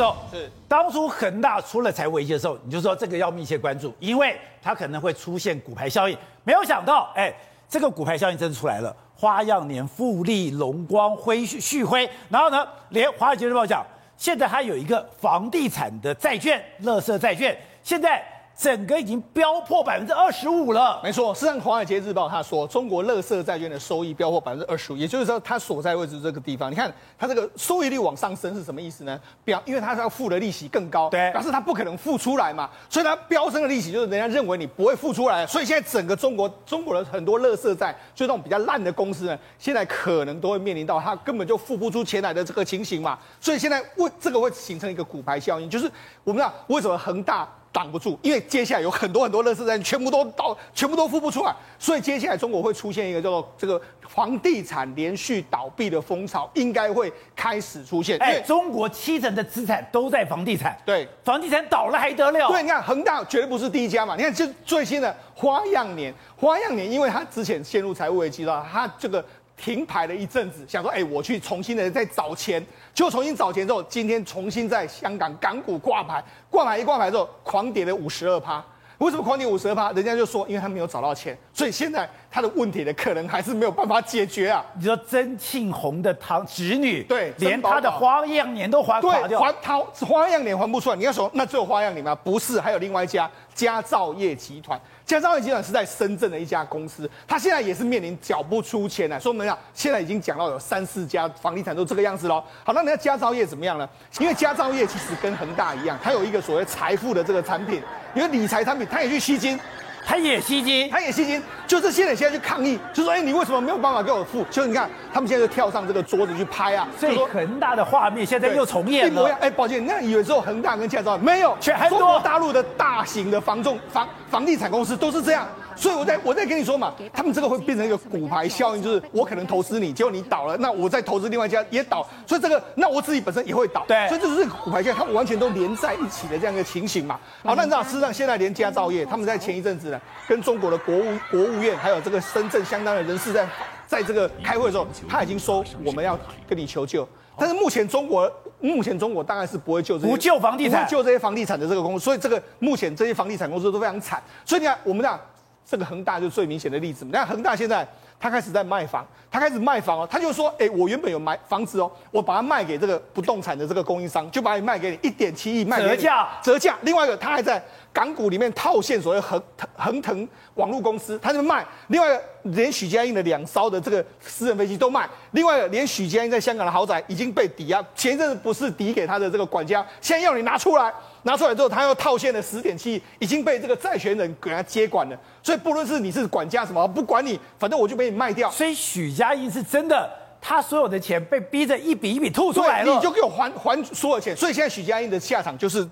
时候，是当初恒大出了财务危机的时候，你就说这个要密切关注，因为它可能会出现股牌效应。没有想到，哎，这个股牌效应真的出来了。花样年、富力、龙光、辉旭辉，然后呢，连华尔街日报讲，现在还有一个房地产的债券，乐色债券，现在。整个已经飙破百分之二十五了。没错，事实上，《华尔街日报》他说，中国垃圾债券的收益飙破百分之二十五，也就是说，它所在位置这个地方，你看它这个收益率往上升是什么意思呢？表，因为它是要付的利息更高，对，表示它不可能付出来嘛，所以它飙升的利息就是人家认为你不会付出来，所以现在整个中国中国的很多垃圾债，就那种比较烂的公司呢，现在可能都会面临到它根本就付不出钱来的这个情形嘛，所以现在为这个会形成一个骨牌效应，就是我们知道为什么恒大。挡不住，因为接下来有很多很多垃圾债全部都到，全部都付不出来，所以接下来中国会出现一个叫做这个房地产连续倒闭的风潮，应该会开始出现。哎，中国七成的资产都在房地产，对，房地产倒了还得了？对，你看恒大绝对不是第一家嘛，你看这最新的花样年，花样年，因为他之前陷入财务危机了，他这个。停牌了一阵子，想说，哎、我去重新的再找钱，就重新找钱之后，今天重新在香港港股挂牌，挂牌一挂牌之后，狂跌了五十二趴。为什么狂跌五十二趴？人家就说，因为他没有找到钱，所以现在他的问题的可能还是没有办法解决啊。你说曾庆红的堂侄女，对，连他的花样年都还垮掉，还他花样年还不出来。你要说，那只有花样年吗？不是，还有另外一家佳兆业集团。佳兆业集团是在深圳的一家公司，他现在也是面临缴不出钱来。说我们讲，现在已经讲到有三四家房地产都这个样子喽。好，那人家佳兆业怎么样呢？因为佳兆业其实跟恒大一样，它有一个所谓财富的这个产品。因为理财产品，它也去吸金，他也吸金，他也吸金，就是现在现在去抗议，就说，哎，你为什么没有办法给我付？就是你看，他们现在就跳上这个桌子去拍啊，所以恒大的画面现在又重演了。哎，抱歉，那以为只有恒大跟驾照没有，全很多中国大陆的大型的房仲房房地产公司都是这样。所以我在我在跟你说嘛，他们这个会变成一个骨牌效应，就是我可能投资你，结果你倒了，那我再投资另外一家也倒，所以这个那我自己本身也会倒，对，所以这是骨牌效应，它完全都连在一起的这样一个情形嘛。好，那你知道事实上现在连佳兆业他们在前一阵子呢，跟中国的国务国务院还有这个深圳相当的人士在在这个开会的时候，他已经说我们要跟你求救，但是目前中国目前中国当然是不会救这些不救房地产，不救这些房地产的这个公司，所以这个目前这些房地产公司都非常惨，所以你看我们讲。这个恒大就最明显的例子。那恒大现在他开始在卖房，他开始卖房哦，他就说：“哎，我原本有买房子哦，我把它卖给这个不动产的这个供应商，就把你卖给你一点七亿，卖给你折价，折价。另外一个，他还在港股里面套现所谓恒恒腾，腾网络公司，他就卖。另外一个，连许家印的两艘的这个私人飞机都卖。另外一个，连许家印在香港的豪宅已经被抵押，前一阵子不是抵给他的这个管家，现在要你拿出来。”拿出来之后，他又套现了十点七亿，已经被这个债权人给他接管了。所以不论是你是管家什么，不管你，反正我就被你卖掉。所以许家印是真的，他所有的钱被逼着一笔一笔吐出来了，你就给我还还所有钱。所以现在许家印的下场就是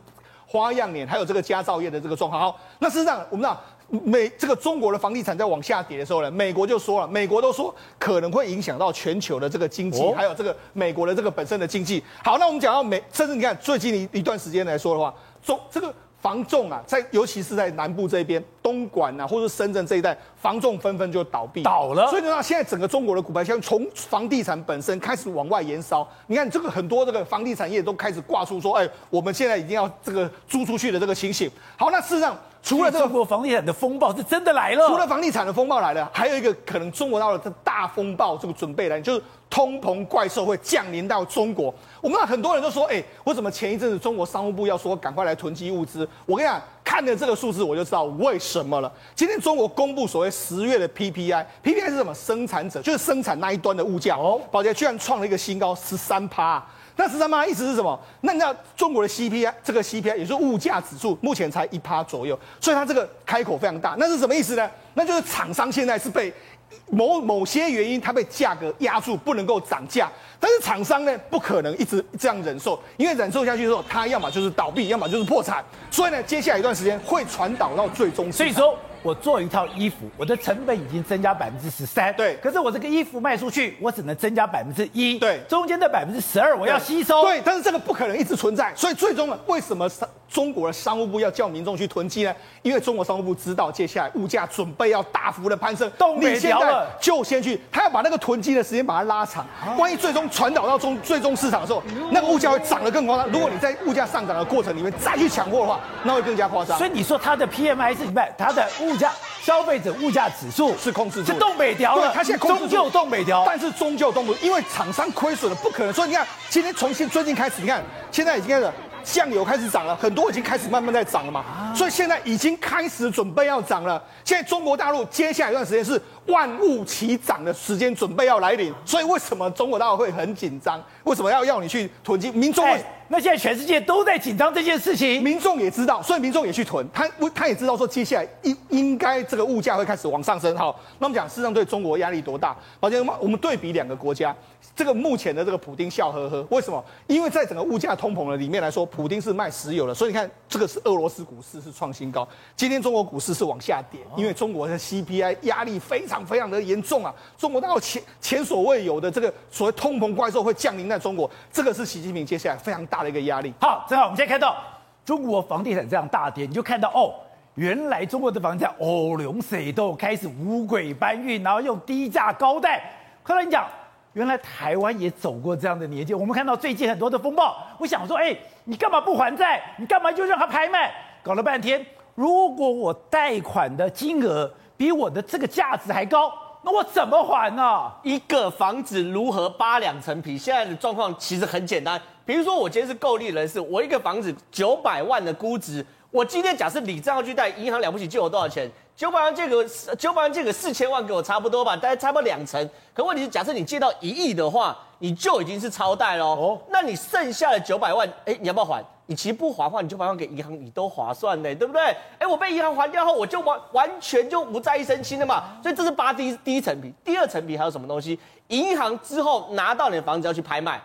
花样年，还有这个佳兆业的这个状况。好，那事实上我们知道。美这个中国的房地产在往下跌的时候呢，美国就说了，美国都说可能会影响到全球的这个经济，还有这个美国的这个本身的经济。好，那我们讲到美，甚至你看最近一一段时间来说的话，中这个。房仲啊，在尤其是在南部这边，东莞啊，或者深圳这一带，房仲纷纷就倒闭倒了。所以呢，现在整个中国的股牌效应从房地产本身开始往外延烧。你看，这个很多这个房地产业都开始挂出说，哎，我们现在已经要这个租出去的这个情形。好，那事实上，除了这个中国房地产的风暴是真的来了，除了房地产的风暴来了，还有一个可能中国到了这大风暴这个准备来，就是。通膨怪兽会降临到中国，我们很多人都说，哎、欸，为什么前一阵子中国商务部要说赶快来囤积物资？我跟你讲，看了这个数字我就知道为什么了。今天中国公布所谓十月的 PPI，PPI 是什么？生产者就是生产那一端的物价哦，宝洁居然创了一个新高，十三趴。那十三趴意思是什么？那你知道中国的 CPI 这个 CPI 也就是物价指数，目前才一趴左右，所以它这个开口非常大。那是什么意思呢？那就是厂商现在是被。某某些原因，它被价格压住，不能够涨价。但是厂商呢，不可能一直这样忍受，因为忍受下去之后，它要么就是倒闭，要么就是破产。所以呢，接下来一段时间会传导到最终。所以说我做一套衣服，我的成本已经增加百分之十三，对。可是我这个衣服卖出去，我只能增加百分之一，对。中间的百分之十二我要吸收，对。但是这个不可能一直存在，所以最终呢，为什么中国的商务部要叫民众去囤积呢？因为中国商务部知道接下来物价准备要大幅的攀升，动北调了，就先去，他要把那个囤积的时间把它拉长，万一最终传导到中最终市场的时候，那个物价会涨得更夸张。如果你在物价上涨的过程里面再去抢货的话，那会更加夸张。所以你说它的 PMI 是什么？它的物价消费者物价指数是控制住，是动北调了。它现在控制终究动北调，但是终究动不，因为厂商亏损了，不可能。所以你看，今天从现最近开始，你看现在已经开始。酱油开始涨了，很多已经开始慢慢在涨了嘛，所以现在已经开始准备要涨了。现在中国大陆接下来一段时间是万物齐涨的时间，准备要来临。所以为什么中国大陆会很紧张？为什么要要你去囤积？民众会、欸，那现在全世界都在紧张这件事情，民众也知道，所以民众也去囤。他他也知道说接下来应应该这个物价会开始往上升。好，那我们讲事实上对中国压力多大？抱歉，我们对比两个国家。这个目前的这个普丁笑呵呵，为什么？因为在整个物价通膨的里面来说，普丁是卖石油的，所以你看这个是俄罗斯股市是创新高，今天中国股市是往下跌，因为中国的 CPI 压力非常非常的严重啊，中国大陆前前所未有的这个所谓通膨怪兽会降临在中国，这个是习近平接下来非常大大的一个压力。好，正好我们现在看到中国房地产这样大跌，你就看到哦，原来中国的房价哦，龙水都开始五鬼搬运，然后用低价高贷，后来你讲。原来台湾也走过这样的年纪，我们看到最近很多的风暴。我想说，哎，你干嘛不还债？你干嘛就让他拍卖？搞了半天，如果我贷款的金额比我的这个价值还高，那我怎么还呢？一个房子如何扒两层皮？现在的状况其实很简单。比如说，我今天是购利人士，我一个房子九百万的估值，我今天假设你这样去贷，银行了不起借我多少钱？九百万借个九百万借个四千万给我差不多吧，大概差不多两成。可问题是，假设你借到一亿的话，你就已经是超贷喽。哦，那你剩下的九百万，哎，你要不要还？你其实不还的话，你九百万给银行，你都划算呢，对不对？哎，我被银行还掉后，我就完完全就不在一身轻了嘛。所以这是扒第一第一层皮，第二层皮还有什么东西？银行之后拿到你的房子要去拍卖，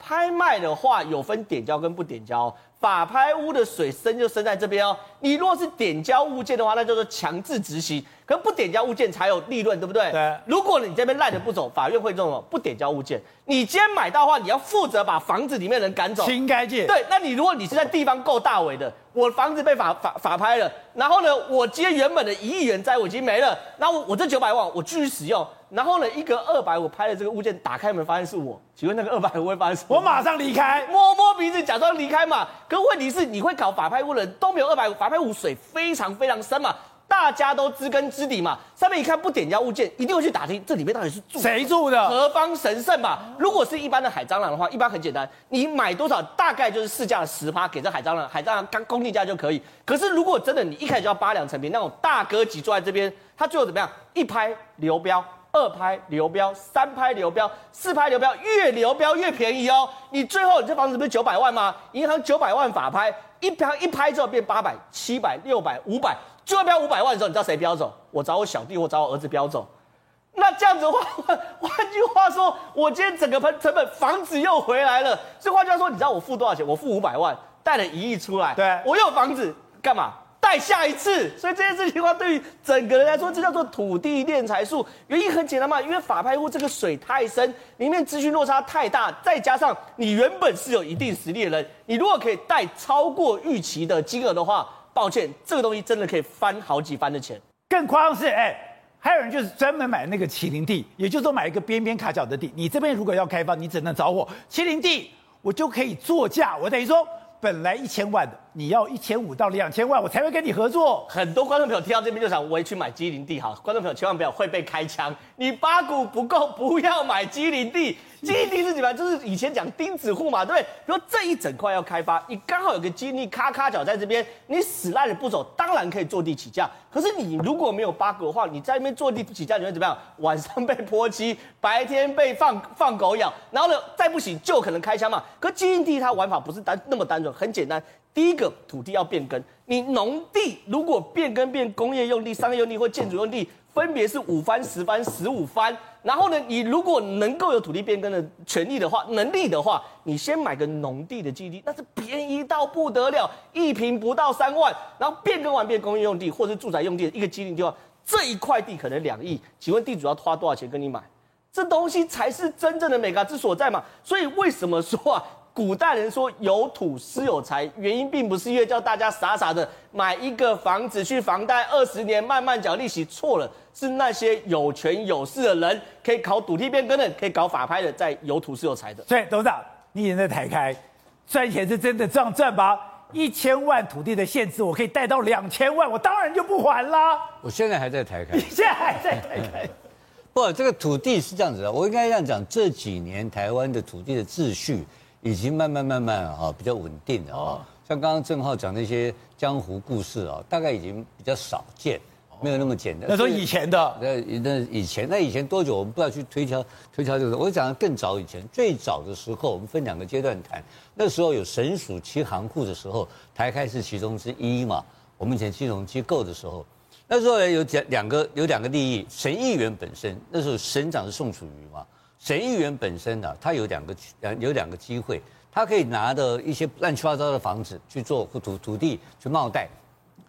拍卖的话有分点交跟不点交。法拍屋的水深就深在这边哦。你如果是点交物件的话，那叫做强制执行。可是不点交物件才有利润，对不对？对。如果你这边赖着不走，法院会这种不点交物件。你今天买到的话，你要负责把房子里面人赶走，清干净。对。那你如果你是在地方够大尾的，我房子被法法法拍了，然后呢，我今天原本的一亿元债我已经没了，那我我这九百万我继续使用。然后呢，一个二百五拍的这个物件打开门，发现是我。请问那个二百五会发现什么？我马上离开，摸摸鼻子，假装离开嘛。可问题是，你会搞法拍屋的人都没有二百五，法拍屋水非常非常深嘛，大家都知根知底嘛。上面一看不点交物件，一定会去打听这里面到底是住谁住的，何方神圣嘛。如果是一般的海蟑螂的话，一般很简单，你买多少大概就是市价的十趴给这海蟑螂，海蟑螂刚公定价就可以。可是如果真的你一开始就要八两成品，那种大哥级坐在这边，他最后怎么样？一拍流标。二拍流标，三拍流标，四拍流标，越流标越便宜哦。你最后你这房子不是九百万吗？银行九百万法拍，一拍一拍之后变八百、七百、六百、五百，最后标五百万的时候，你知道谁标走？我找我小弟，我找我儿子标走。那这样子的话，换句话说，我今天整个成本房子又回来了。所以换句话说，你知道我付多少钱？我付五百万，贷了一亿出来，对，我有房子干嘛？带下一次，所以这件事情的话，对于整个人来说，这叫做土地敛财术。原因很简单嘛，因为法拍屋这个水太深，里面资讯落差太大，再加上你原本是有一定实力的人，你如果可以贷超过预期的金额的话，抱歉，这个东西真的可以翻好几番的钱。更夸张是，哎，还有人就是专门买那个麒麟地，也就是说买一个边边卡角的地，你这边如果要开发，你只能找我麒麟地，我就可以作价，我等于说本来一千万的。你要一千五到两千万，我才会跟你合作。很多观众朋友听到这边就想，我也去买畸零地哈。观众朋友千万不要会被开枪，你八股不够，不要买畸零地。基地是什么？就是以前讲钉子户嘛，对不对？比如这一整块要开发，你刚好有个基地咔咔角在这边，你死赖着不走，当然可以坐地起价。可是你如果没有八股的话，你在那边坐地起价，你会怎么样？晚上被泼漆，白天被放放狗咬，然后呢，再不行就可能开枪嘛。可基地它玩法不是单那么单纯，很简单。第一个土地要变更，你农地如果变更变工业用地、商业用地或建筑用地，分别是五番、十番、十五番。然后呢，你如果能够有土地变更的权利的话、能力的话，你先买个农地的基地，那是便宜到不得了，一平不到三万。然后变更完变工业用地或是住宅用地一个基地的话，这一块地可能两亿，请问地主要花多少钱跟你买？这东西才是真正的美嘎之所在嘛。所以为什么说啊？古代人说有土斯有财，原因并不是因为叫大家傻傻的买一个房子去房贷二十年慢慢缴利息，错了，是那些有权有势的人可以考土地变更的，可以搞法拍的，在有土是有财的。所以董事长，你也在台开赚钱是真的这样赚吗？一千万土地的限制，我可以贷到两千万，我当然就不还啦。我现在还在台开，你 现在还在台开？不，这个土地是这样子的，我应该这样讲，这几年台湾的土地的秩序。已经慢慢慢慢啊，比较稳定了啊。像刚刚郑浩讲那些江湖故事啊，大概已经比较少见，没有那么简单。那说以前的，那那以前那以前多久？我们不要去推敲推敲这个。我讲的更早以前，最早的时候，我们分两个阶段谈。那时候有省属七行库的时候，台开是其中之一嘛。我们以前金融机构的时候，那时候有两两个有两个利益。省议员本身那时候省长是宋楚瑜嘛。省议员本身呢、啊，他有两个两有两个机会，他可以拿的一些乱七八糟的房子去做土土地去冒贷，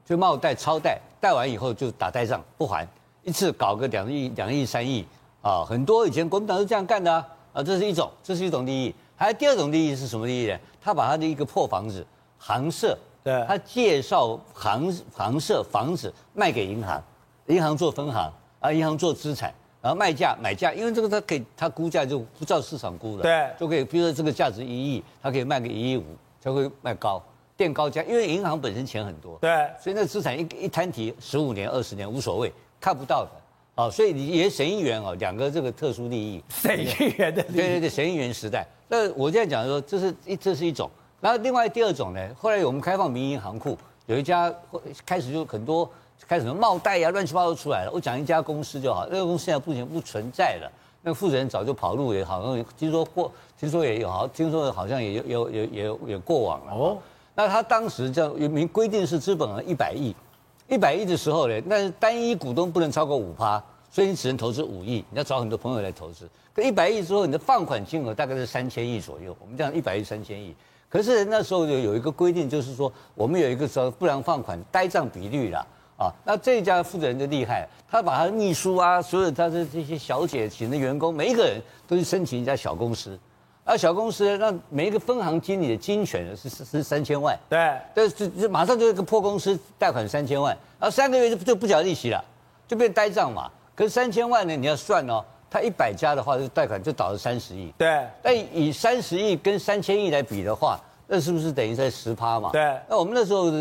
去冒贷超贷，贷完以后就打呆账不还，一次搞个两亿两亿三亿啊，很多以前国民党是这样干的啊，啊，这是一种这是一种利益，还有第二种利益是什么利益呢？他把他的一个破房子行社，对，他介绍行行社房子卖给银行，银行做分行啊，银行做资产。然后卖价买价，因为这个它可以，它估价就不照市场估了，对，就可以，比如说这个价值一亿，它可以卖个一亿五，才会卖高，垫高价，因为银行本身钱很多，对，所以那资产一一摊提十五年、二十年无所谓，看不到的，啊，所以你也省议员哦，两个这个特殊利益，省议员的对对对，省议员时代，那我现在讲说，这是一这是一种，然后另外第二种呢，后来我们开放民营行库，有一家开始就很多。开始什么冒贷呀，乱七八糟出来了。我讲一家公司就好，那个公司现在目前不存在了。那个负责人早就跑路也好，听说过，听说也有好，听说好像也有有有有有过往了。哦，那他当时这样有明规定是资本额一百亿，一百亿的时候呢，那单一股东不能超过五趴，所以你只能投资五亿，你要找很多朋友来投资。可一百亿之后，你的放款金额大概是三千亿左右。我们讲一百亿三千亿，可是那时候有有一个规定，就是说我们有一个说不良放款呆账比率啦。啊，那这一家负责人就厉害，他把他的秘书啊，所有他的这些小姐请的员工，每一个人都去申请一家小公司，而小公司让每一个分行经理的金权是是是三千万，对，就就就马上就一个破公司贷款三千万，然后三个月就就不缴利息了，就变呆账嘛。可是三千万呢，你要算哦，他一百家的话，就贷款就倒了三十亿，对，但以三十亿跟三千亿来比的话。那是不是等于在十趴嘛？对。那我们那时候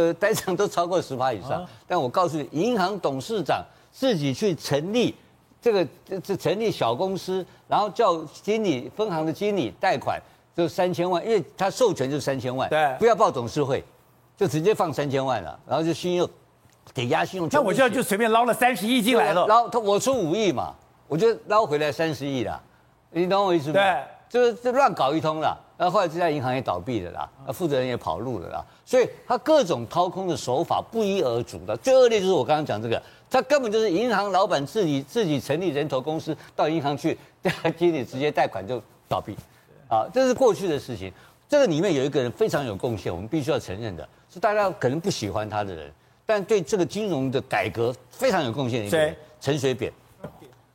的呆账都超过十趴以上。啊、但我告诉你，银行董事长自己去成立这个这这成立小公司，然后叫经理分行的经理贷款就三千万，因为他授权就三千万。对。不要报董事会，就直接放三千万了，然后就信用抵押信用。那我就就随便捞了三十亿进来了。捞他我出五亿嘛，我就捞回来三十亿了，你懂我意思吗？对。就是就乱搞一通了。那后来这家银行也倒闭了啦，那负责人也跑路了啦，所以他各种掏空的手法不一而足的。最恶劣就是我刚刚讲这个，他根本就是银行老板自己自己成立人头公司，到银行去经理直接贷款就倒闭，啊，这是过去的事情。这个里面有一个人非常有贡献，我们必须要承认的，是大家可能不喜欢他的人，但对这个金融的改革非常有贡献的一个人，陈水扁。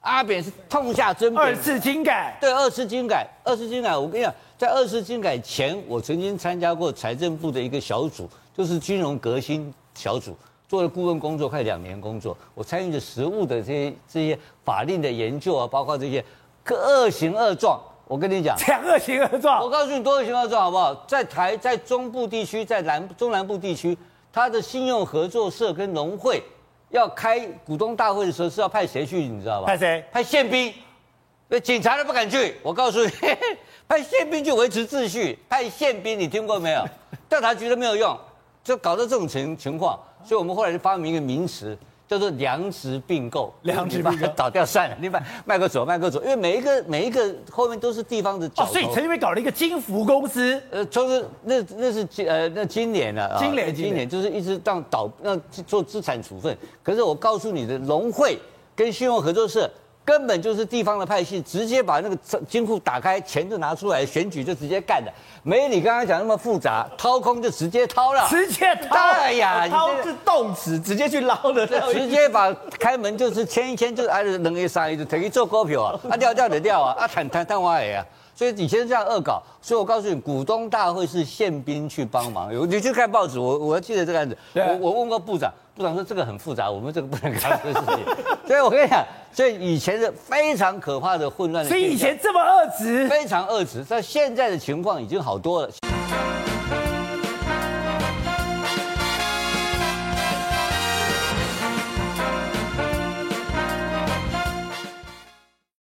阿扁是痛下针，二次金改，对，二次金改，二次金改，我跟你讲。在二次金改前，我曾经参加过财政部的一个小组，就是金融革新小组，做了顾问工作，快两年工作。我参与的实务的这些这些法令的研究啊，包括这些恶行恶状。我跟你讲，讲恶行恶状。我告诉你，多恶行恶状好不好？在台，在中部地区，在南中南部地区，他的信用合作社跟农会要开股东大会的时候，是要派谁去？你知道吧？派谁？派宪兵，那警察都不敢去。我告诉你。派宪兵去维持秩序，派宪兵你听过没有？调查局都没有用，就搞到这种情情况，所以我们后来就发明一个名词，叫做良质并购。良质并购倒掉算了，你把卖个走，卖个走，因为每一个每一个后面都是地方的角。哦，所以陈水扁搞了一个金福公司，呃，就是那那是今呃那今年了，今年今年就是一直当倒那做资产处分。可是我告诉你的，农会跟信用合作社。根本就是地方的派系，直接把那个金库打开，钱就拿出来，选举就直接干的，没你刚刚讲那么复杂，掏空就直接掏了，直接掏。哎呀，掏是动词，直接去捞的，直接把开门就是签一签，就是挨着扔一杀一，就等于做股票啊，啊掉掉的掉啊，啊谈谈谈话也啊。所以以前是这样恶搞。所以我告诉你，股东大会是宪兵去帮忙。有你去看报纸，我我记得这个案子，我我问过部长，部长说这个很复杂，我们这个不能干这个事情。所以我跟你讲，所以以前是非常可怕的混乱的。所以以前这么恶质，非常恶质，但现在的情况已经好多了。